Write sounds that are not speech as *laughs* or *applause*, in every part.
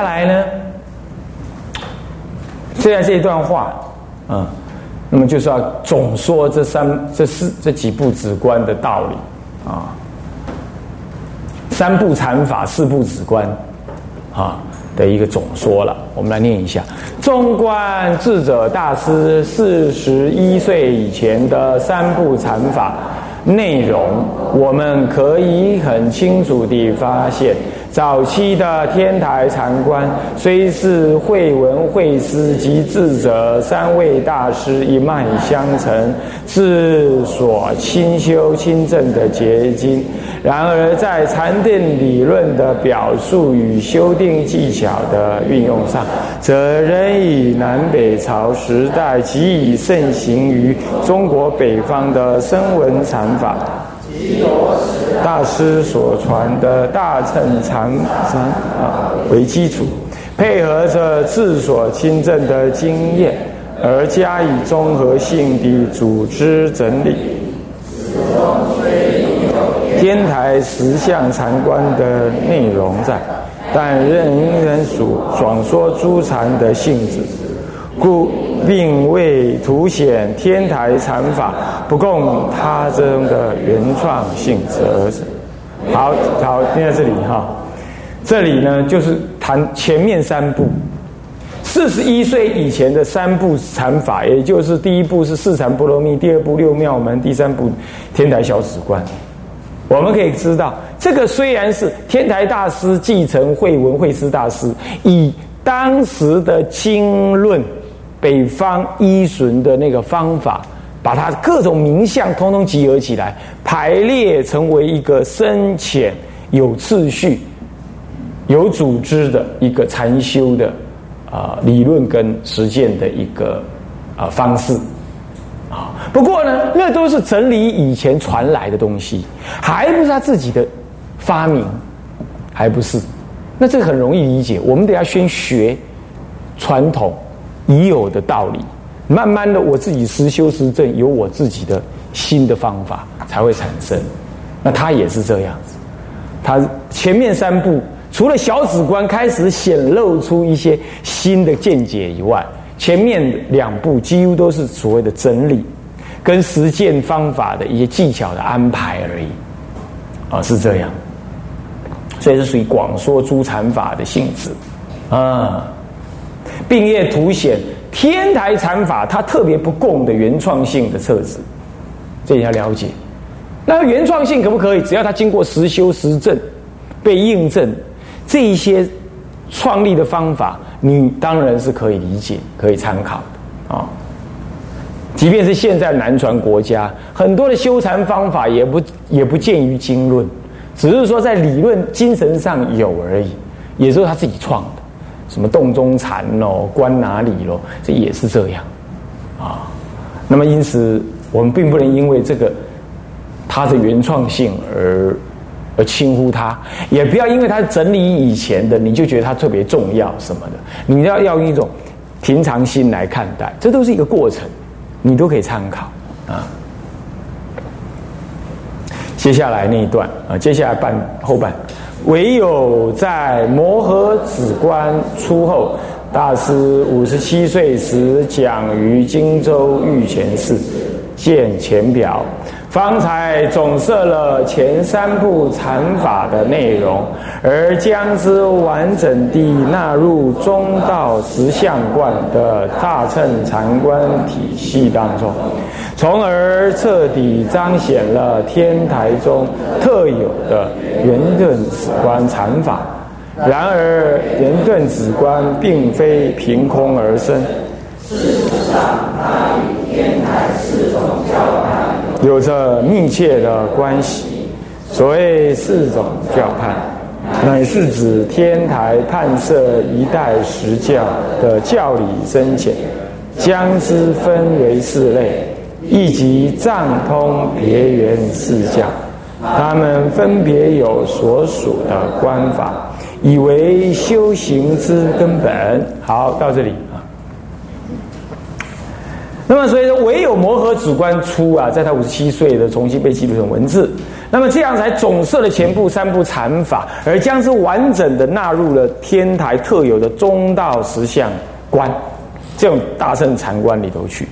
下来呢，现在这一段话，嗯，那么就是要总说这三、这四、这几部止观的道理啊。三部禅法，四部止观，啊的一个总说了。我们来念一下：纵观智者大师四十一岁以前的三部禅法内容，我们可以很清楚地发现。早期的天台禅观，虽是慧文、慧思及智者三位大师一脉相承，是所亲修亲证的结晶。然而，在禅定理论的表述与修订技巧的运用上，则仍以南北朝时代即已盛行于中国北方的声闻禅法。大师所传的大乘禅啊为基础，配合着自所亲证的经验，而加以综合性的组织整理。天台十相禅观的内容在，但仍然属爽说诸禅的性质，故。并未凸显天台禅法不共他宗的原创性则好好听在这里哈，这里呢就是谈前面三部，四十一岁以前的三部禅法，也就是第一部是四禅波罗蜜，第二部六妙门，第三部天台小止观。我们可以知道，这个虽然是天台大师继承慧文慧师大师以当时的经论。北方依循的那个方法，把它各种名相通通集合起来，排列成为一个深浅、有次序、有组织的一个禅修的啊理论跟实践的一个啊方式啊。不过呢，那都是整理以前传来的东西，还不是他自己的发明，还不是。那这个很容易理解，我们得要先学传统。已有的道理，慢慢的，我自己实修实证，有我自己的新的方法才会产生。那他也是这样子，他前面三步除了小指观开始显露出一些新的见解以外，前面两步几乎都是所谓的整理跟实践方法的一些技巧的安排而已。啊，是这样，所以是属于广说诸禅法的性质啊。并业凸显天台禅法，它特别不共的原创性的特质，这你要了解。那原创性可不可以？只要它经过实修实证，被印证，这一些创立的方法，你当然是可以理解、可以参考的啊。即便是现在南传国家，很多的修禅方法也不也不见于经论，只是说在理论精神上有而已，也是他自己创的。什么洞中禅喽，观哪里喽？这也是这样，啊。那么因此，我们并不能因为这个它的原创性而而轻忽它，也不要因为它整理以前的，你就觉得它特别重要什么的。你要要用一种平常心来看待，这都是一个过程，你都可以参考啊。接下来那一段啊，接下来半后半。唯有在摩诃止观出后，大师五十七岁时讲于荆州御前寺，见前表，方才总摄了前三部禅法的内容，而将之完整地纳入中道实相观的大乘禅观体系当中。从而彻底彰显了天台中特有的圆顿止观禅法。然而，圆顿止观并非凭空而生，事实上，它与天台有着密切的关系。所谓四种教派，乃是指天台判设一代十教的教理深浅，将之分为四类。以及藏通别圆四教，他们分别有所属的观法，以为修行之根本。好，到这里。那么，所以说，唯有摩诃止观出啊，在他五十七岁的重新被记录成文字，那么这样才总摄了前部三部禅法，而将之完整的纳入了天台特有的中道实相观这种大圣禅观里头去。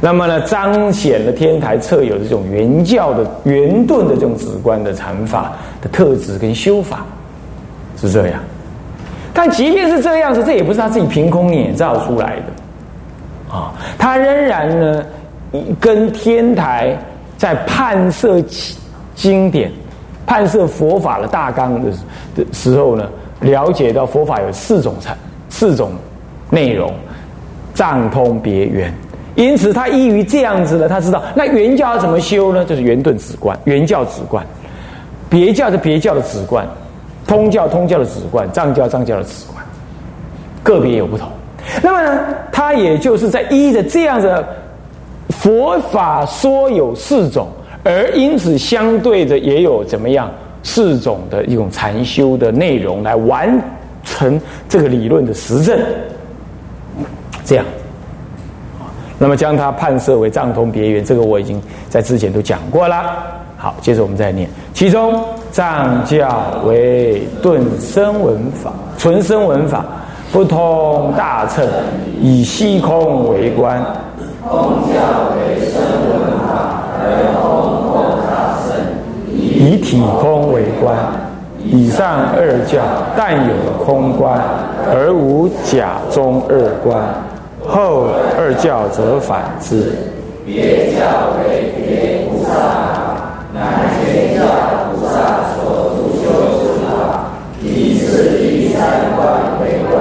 那么呢，彰显了天台特有的这种圆教的圆顿的这种止观的禅法的特质跟修法，是这样。但即便是这样子，这也不是他自己凭空捏造出来的啊，他仍然呢，跟天台在判设经典、判设佛法的大纲的的时候呢，了解到佛法有四种禅、四种内容，藏通别圆。因此，他依于这样子的，他知道那原教要怎么修呢？就是圆顿止观，原教止观；别教是别教的止观，通教通教的止观，藏教藏教的止观，个别有不同。那么呢，他也就是在依着这样的佛法说有四种，而因此相对的也有怎么样四种的一种禅修的内容来完成这个理论的实证，这样。那么将它判设为藏通别圆，这个我已经在之前都讲过了。好，接着我们再念，其中藏教为顿声闻法，纯声闻法，不通大乘，以虚空为观。通教为声闻法，而通空大乘，以体空为观。以上二教但有空观，而无假中二观。后二教则反之，别教为别无上法，乃全教菩萨所独修之法，以四第三观为观。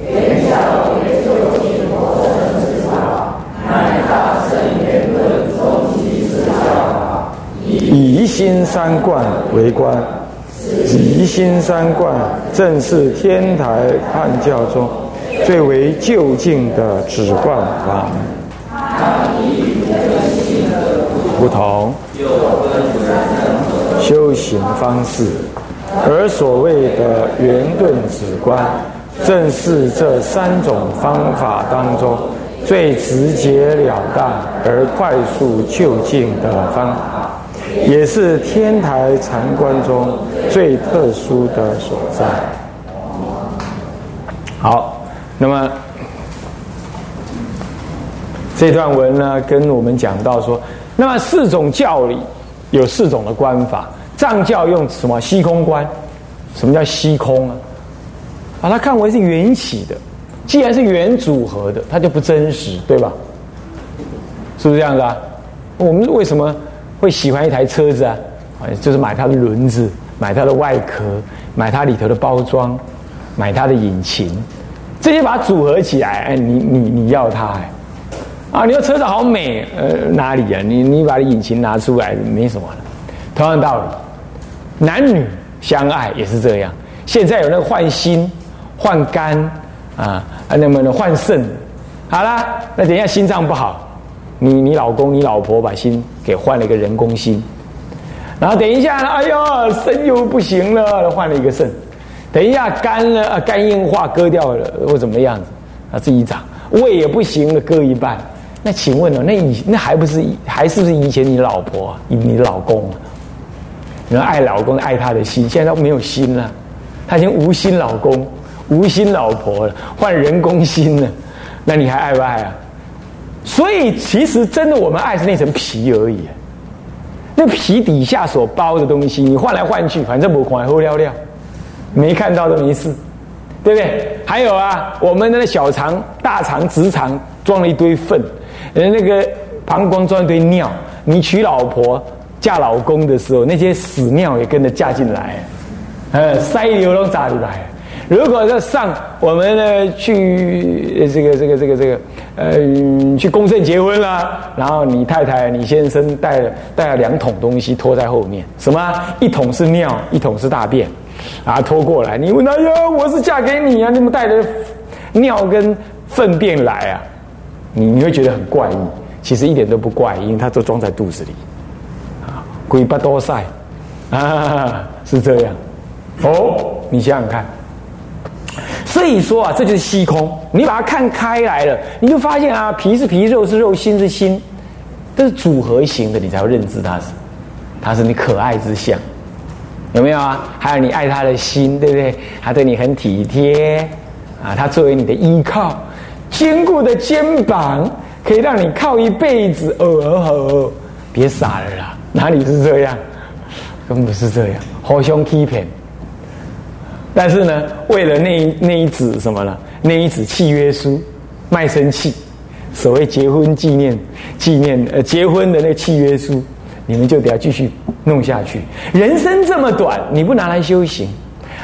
别教为究竟佛乘之法，乃大乘圆顿终极之教法，以一心三观为观。一心三观正是天台判教中。最为就近的止观法，不同修行方式，而所谓的圆顿止观，正是这三种方法当中最直截了当而快速就近的方法，也是天台禅观中最特殊的所在。好。那么这段文呢，跟我们讲到说，那么四种教里有四种的观法，藏教用什么虚空观？什么叫虚空啊？把它看为是缘起的，既然是缘组合的，它就不真实，对吧？是不是这样子啊？我们为什么会喜欢一台车子啊？就是买它的轮子，买它的外壳，买它里头的包装，买它的引擎。这些把它组合起来，哎，你你你要它，哎，啊，你说车子好美，呃，哪里呀？你你把引擎拿出来，没什么了。同样道理，男女相爱也是这样。现在有那个换心、换肝啊，那么呢换肾，好了，那等一下心脏不好，你你老公、你老婆把心给换了一个人工心，然后等一下，哎呦，肾又不行了，换了一个肾。等一下，肝了啊，肝硬化割掉了或怎么样子啊？自己长胃也不行了，割一半。那请问呢？那以那还不是还是不是以前你老婆、你老公啊？你爱老公爱他的心，现在都没有心了，他已经无心老公、无心老婆了，换人工心了。那你还爱不爱啊？所以其实真的，我们爱是那层皮而已。那皮底下所包的东西，你换来换去，反正不管后料料。没看到都没事，对不对？还有啊，我们的小肠、大肠、直肠装了一堆粪，呃，那个膀胱装一堆尿。你娶老婆、嫁老公的时候，那些屎尿也跟着嫁进来，呃，塞流都咋里来？如果要上我们呢去这个这个这个这个呃去公证结婚啦，然后你太太、你先生带了带了两桶东西拖在后面，什么？一桶是尿，一桶是大便。啊，拖过来！你问他哟，我是嫁给你啊，你怎么带着尿跟粪便来啊？你你会觉得很怪异，其实一点都不怪，因为它都装在肚子里。啊，鬼不多晒啊，是这样。哦，你想想看。所以说啊，这就是虚空。你把它看开来了，你就发现啊，皮是皮，肉是肉，心是心，这是组合型的，你才会认知它是。它是你可爱之相，有没有啊？还有你爱他的心，对不对？他对你很体贴啊，他作为你的依靠，坚固的肩膀可以让你靠一辈子。哦，别傻了啦，哪里是这样？根本不是这样，互相欺骗。但是呢，为了那那一纸什么呢？那一纸契约书，卖身契，所谓结婚纪念纪念呃结婚的那契约书，你们就得要继续弄下去。人生这么短，你不拿来修行，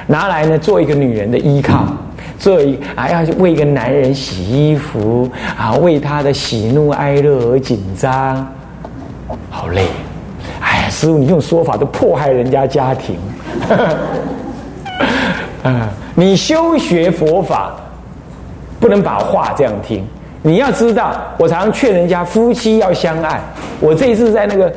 拿来呢做一个女人的依靠，做一啊要为一个男人洗衣服啊，为他的喜怒哀乐而紧张，好累。哎呀，师傅，你这种说法都迫害人家家庭。啊，你修学佛法，不能把话这样听。你要知道，我常常劝人家夫妻要相爱。我这一次在那个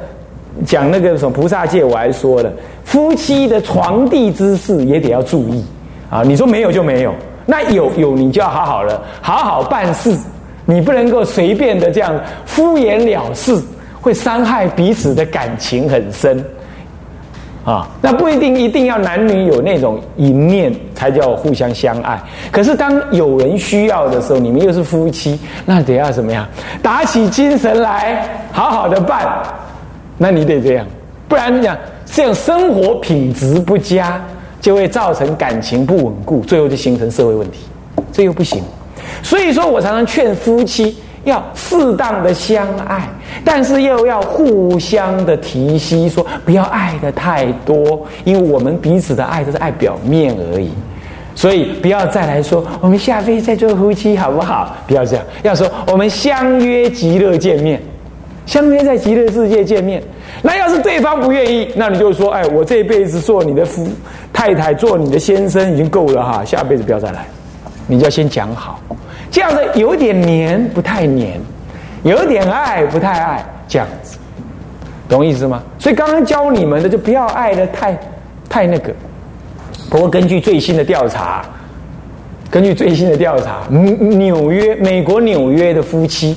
讲那个什么菩萨戒，我还说了，夫妻的床地之事也得要注意啊。你说没有就没有，那有有你就要好好的好好办事，你不能够随便的这样敷衍了事，会伤害彼此的感情很深。啊，那不一定一定要男女有那种一面才叫互相相爱。可是当有人需要的时候，你们又是夫妻，那得要怎么样？打起精神来，好好的办。那你得这样，不然你讲这样生活品质不佳，就会造成感情不稳固，最后就形成社会问题，这又不行。所以说我常常劝夫妻。要适当的相爱，但是又要互相的提息，说不要爱的太多，因为我们彼此的爱都是爱表面而已，所以不要再来说我们下辈子再做夫妻好不好？不要这样，要说我们相约极乐见面，相约在极乐世界见面。那要是对方不愿意，那你就说，哎，我这辈子做你的夫太太，做你的先生已经够了哈，下辈子不要再来，你就要先讲好。这样的有点黏，不太黏；有点爱，不太爱，这样子，懂意思吗？所以刚刚教你们的，就不要爱的太太那个。不过根据最新的调查，根据最新的调查，纽约美国纽约的夫妻，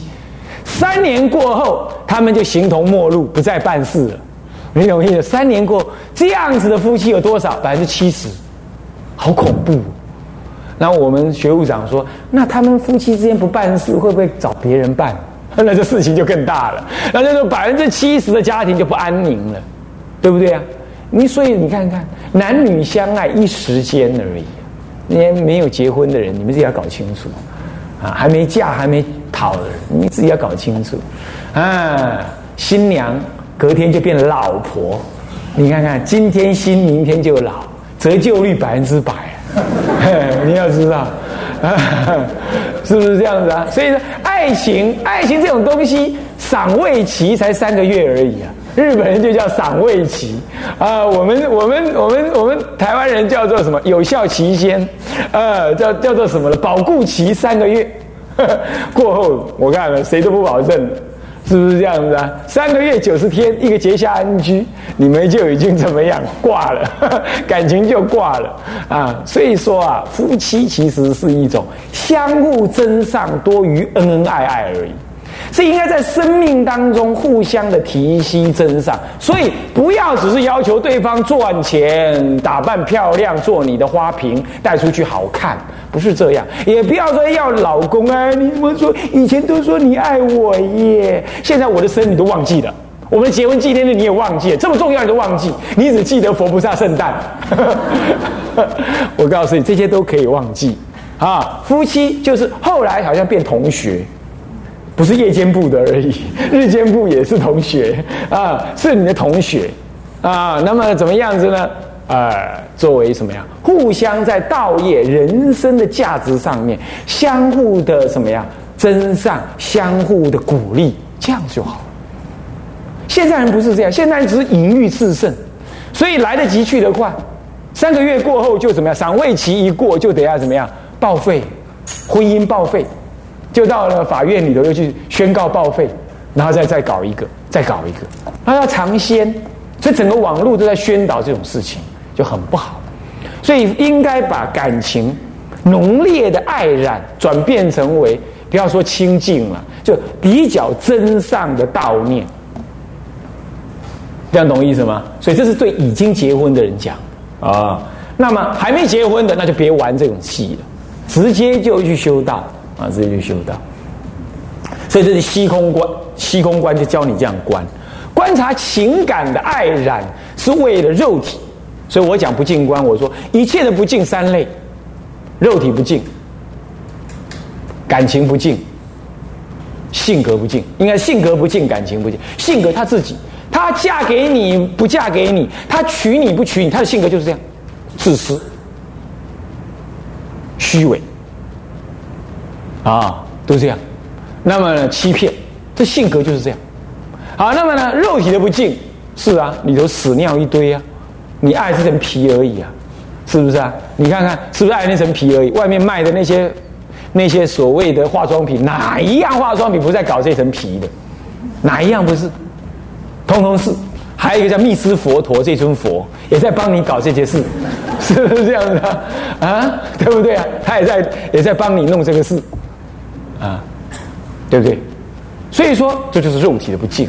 三年过后，他们就形同陌路，不再办事了。你懂意思？三年过，这样子的夫妻有多少？百分之七十，好恐怖。那我们学务长说，那他们夫妻之间不办事，会不会找别人办？*laughs* 那这事情就更大了。那就说百分之七十的家庭就不安宁了，对不对啊？你所以你看看，男女相爱一时间而已。那些没有结婚的人，你们自己要搞清楚啊！还没嫁还没讨的人，你自己要搞清楚啊！新娘隔天就变老婆，你看看今天新，明天就老，折旧率百分之百。*laughs* 你要知道，*laughs* 是不是这样子啊？所以说，爱情，爱情这种东西，赏味期才三个月而已啊。日本人就叫赏味期啊，我们我们我们我们台湾人叫做什么？有效期先，呃，叫叫做什么了？保固期三个月，*laughs* 过后我看了谁都不保证。是不是这样子啊？三个月九十天，一个结下安居，你们就已经怎么样挂了，*laughs* 感情就挂了啊！所以说啊，夫妻其实是一种相互争上多于恩恩爱爱而已。是应该在生命当中互相的提携增上，所以不要只是要求对方赚钱、打扮漂亮、做你的花瓶带出去好看，不是这样。也不要说要老公啊，你怎么说以前都说你爱我耶，现在我的生日你都忘记了，我们结婚纪念日你也忘记了，这么重要你都忘记，你只记得佛菩萨圣诞。*laughs* 我告诉你，这些都可以忘记啊。夫妻就是后来好像变同学。不是夜间部的而已，*laughs* 日间部也是同学啊，是你的同学啊。那么怎么样子呢？呃，作为什么呀？互相在道业、人生的价值上面，相互的什么呀？增上，相互的鼓励，这样就好。现在人不是这样，现在人只是淫欲炽盛，所以来得及去得快。三个月过后就怎么样？赏味期一过就得要怎么样？报废，婚姻报废。就到了法院里头，又去宣告报废，然后再再搞一个，再搞一个，他要尝鲜，所以整个网络都在宣导这种事情，就很不好。所以应该把感情浓烈的爱染转变成为，不要说清净了，就比较真上的悼念。这样懂意思吗？所以这是对已经结婚的人讲啊。那么还没结婚的，那就别玩这种戏了，直接就去修道啊，这就修道。所以这是虚空观，虚空观就教你这样观，观察情感的爱染是为了肉体。所以我讲不净观，我说一切的不净三类：肉体不净，感情不净，性格不净。应该性格不净，感情不净。性格他自己。他嫁给你不嫁给你，他娶你不娶你，他的性格就是这样，自私、虚伪，啊，都这样。那么呢，欺骗，这性格就是这样。好，那么呢，肉体的不净，是啊，里头屎尿一堆啊，你爱这层皮而已啊，是不是啊？你看看是不是爱那层皮而已？外面卖的那些那些所谓的化妆品，哪一样化妆品不在搞这层皮的？哪一样不是？通通是，还有一个叫密斯佛陀，这尊佛也在帮你搞这些事，*laughs* 是不是这样子啊？啊，对不对啊？他也在也在帮你弄这个事，啊，对不对？所以说这就是肉体的不净，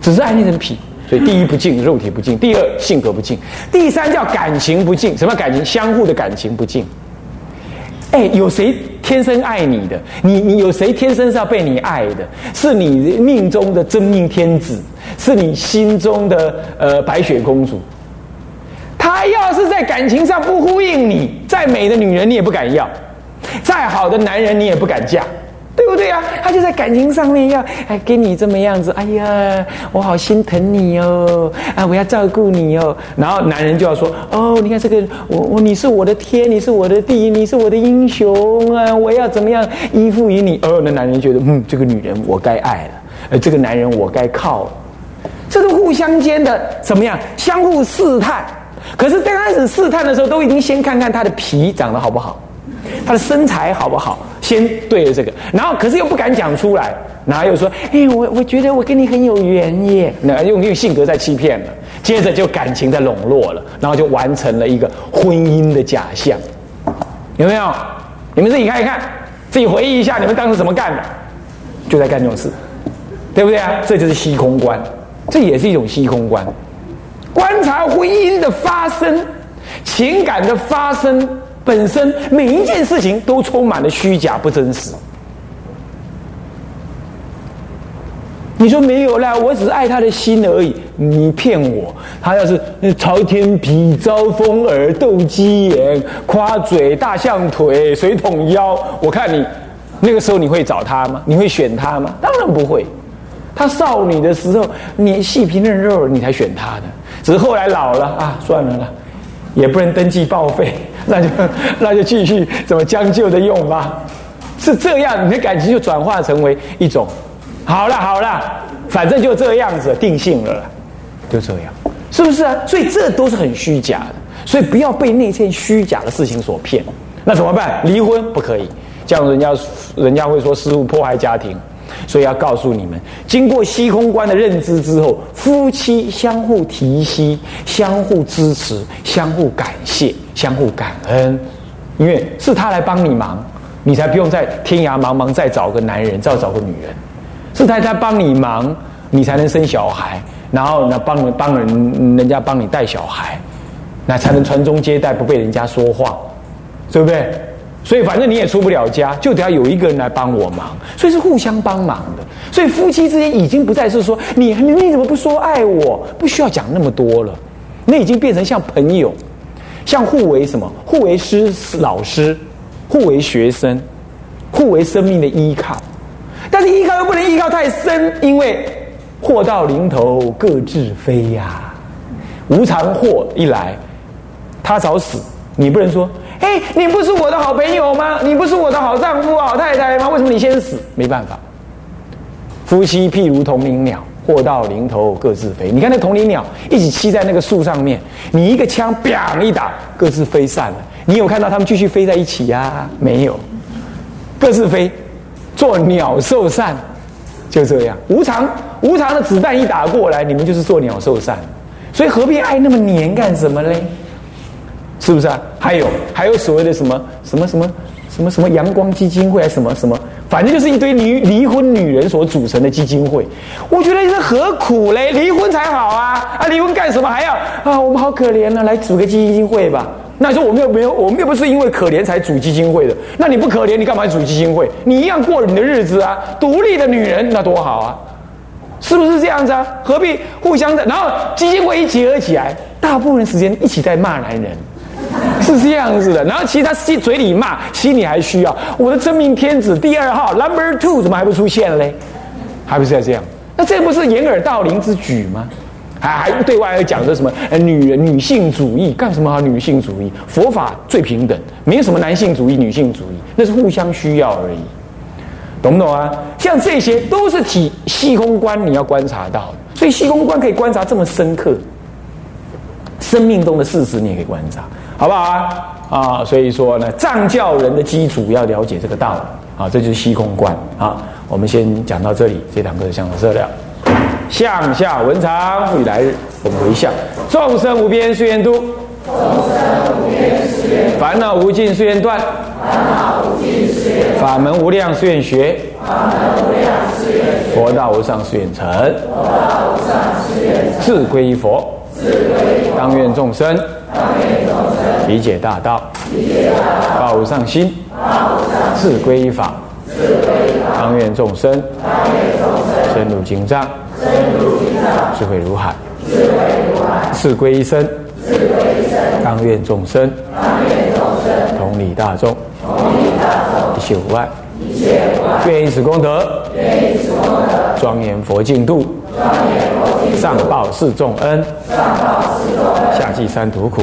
只是爱那人皮。所以第一不净，肉体不净；第二性格不净；第三叫感情不净。什么感情？相互的感情不净。哎，有谁天生爱你的？你你有谁天生是要被你爱的？是你命中的真命天子。是你心中的呃白雪公主，她要是在感情上不呼应你，再美的女人你也不敢要，再好的男人你也不敢嫁，对不对呀？他就在感情上面要哎给你这么样子，哎呀，我好心疼你哦，啊，我要照顾你哦。然后男人就要说哦，你看这个我我你是我的天，你是我的地，你是我的英雄啊，我要怎么样依附于你？哦，那男人觉得嗯，这个女人我该爱了，呃，这个男人我该靠了。这是互相间的怎么样？相互试探。可是刚开始试探的时候，都已经先看看他的皮长得好不好，他的身材好不好，先对着这个。然后可是又不敢讲出来，然后又说：“哎，我我觉得我跟你很有缘耶。”那用用性格在欺骗了，接着就感情在笼络了，然后就完成了一个婚姻的假象。有没有？你们自己看一看，自己回忆一下，你们当时怎么干的？就在干这种事，对不对啊？这就是虚空观。这也是一种虚空观，观察婚姻的发生、情感的发生本身，每一件事情都充满了虚假、不真实。你说没有啦，我只是爱他的心而已。你骗我，他要是朝天皮、招风耳、斗鸡眼、夸嘴、大象腿、水桶腰，我看你那个时候你会找他吗？你会选他吗？当然不会。他少女的时候，你细皮嫩肉，你才选他的。只是后来老了啊，算了啦，也不能登记报废，*laughs* 那就 *laughs* 那就继续怎么将就的用吧。是这样，你的感情就转化成为一种，好了好了，反正就这样子定性了，就这样，是不是啊？所以这都是很虚假的，所以不要被那些虚假的事情所骗。那怎么办？离婚不可以，这样人家人家会说师傅破坏家庭。所以要告诉你们，经过虚空观的认知之后，夫妻相互提携、相互支持、相互感谢、相互感恩，因为是他来帮你忙，你才不用在天涯茫茫再找个男人，再找个女人，是他在帮你忙，你才能生小孩，然后呢，帮人帮人人家帮你带小孩，那才能传宗接代，不被人家说话，对不对？所以反正你也出不了家，就得要有一个人来帮我忙，所以是互相帮忙的。所以夫妻之间已经不再是说你你怎么不说爱我，不需要讲那么多了，那已经变成像朋友，像互为什么？互为师老师，互为学生，互为生命的依靠。但是依靠又不能依靠太深，因为祸到临头各自飞呀，无常祸一来，他早死，你不能说。哎，你不是我的好朋友吗？你不是我的好丈夫、好太太吗？为什么你先死？没办法，夫妻譬如同林鸟，祸到临头各自飞。你看那同林鸟一起栖在那个树上面，你一个枪砰一打，各自飞散了。你有看到他们继续飞在一起呀？没有，各自飞，做鸟兽散，就这样。无常无常的子弹一打过来，你们就是做鸟兽散。所以何必爱那么黏干什么嘞？是不是啊？还有还有所谓的什么什么什么什么什么阳光基金会啊，什么什么，反正就是一堆离离婚女人所组成的基金会。我觉得这何苦嘞？离婚才好啊！啊，离婚干什么还要啊？我们好可怜啊，来组个基金会吧。那你说我们又没有，我们又不是因为可怜才组基金会的。那你不可怜，你干嘛组基金会？你一样过你的日子啊，独立的女人那多好啊，是不是这样子啊？何必互相的？然后基金会一结合起来，大部分时间一起在骂男人，是这样子的。然后其实他心嘴里骂，心里还需要我的真命天子第二号 Number Two 怎么还不出现嘞？还不是要这样？那这不是掩耳盗铃之举吗？还还对外还讲着什么？女人女性主义干什么好？女性主义，佛法最平等，没有什么男性主义、女性主义，那是互相需要而已，懂不懂啊？像这些都是体细空观，你要观察到的，所以细空观可以观察这么深刻，生命中的事实你也可以观察，好不好啊？啊，所以说呢，藏教人的基础要了解这个道理。啊，这就是虚空观。啊。我们先讲到这里，这堂课的相关资料。向下文长，复以来日，我们回向。众生无边誓愿度，众生无边誓愿烦恼无尽誓愿断，烦恼无尽誓愿。法门无量誓愿学，法门无量誓愿佛道无上誓愿成。佛道无上誓愿自归依佛，当愿众生理解大道，发无上心，自归依法，当愿众生深入经藏。智慧如海，智归一生，当愿众生，同理大众，一切无碍，愿以此功德，庄严佛净土，上报四重恩，下济三途苦。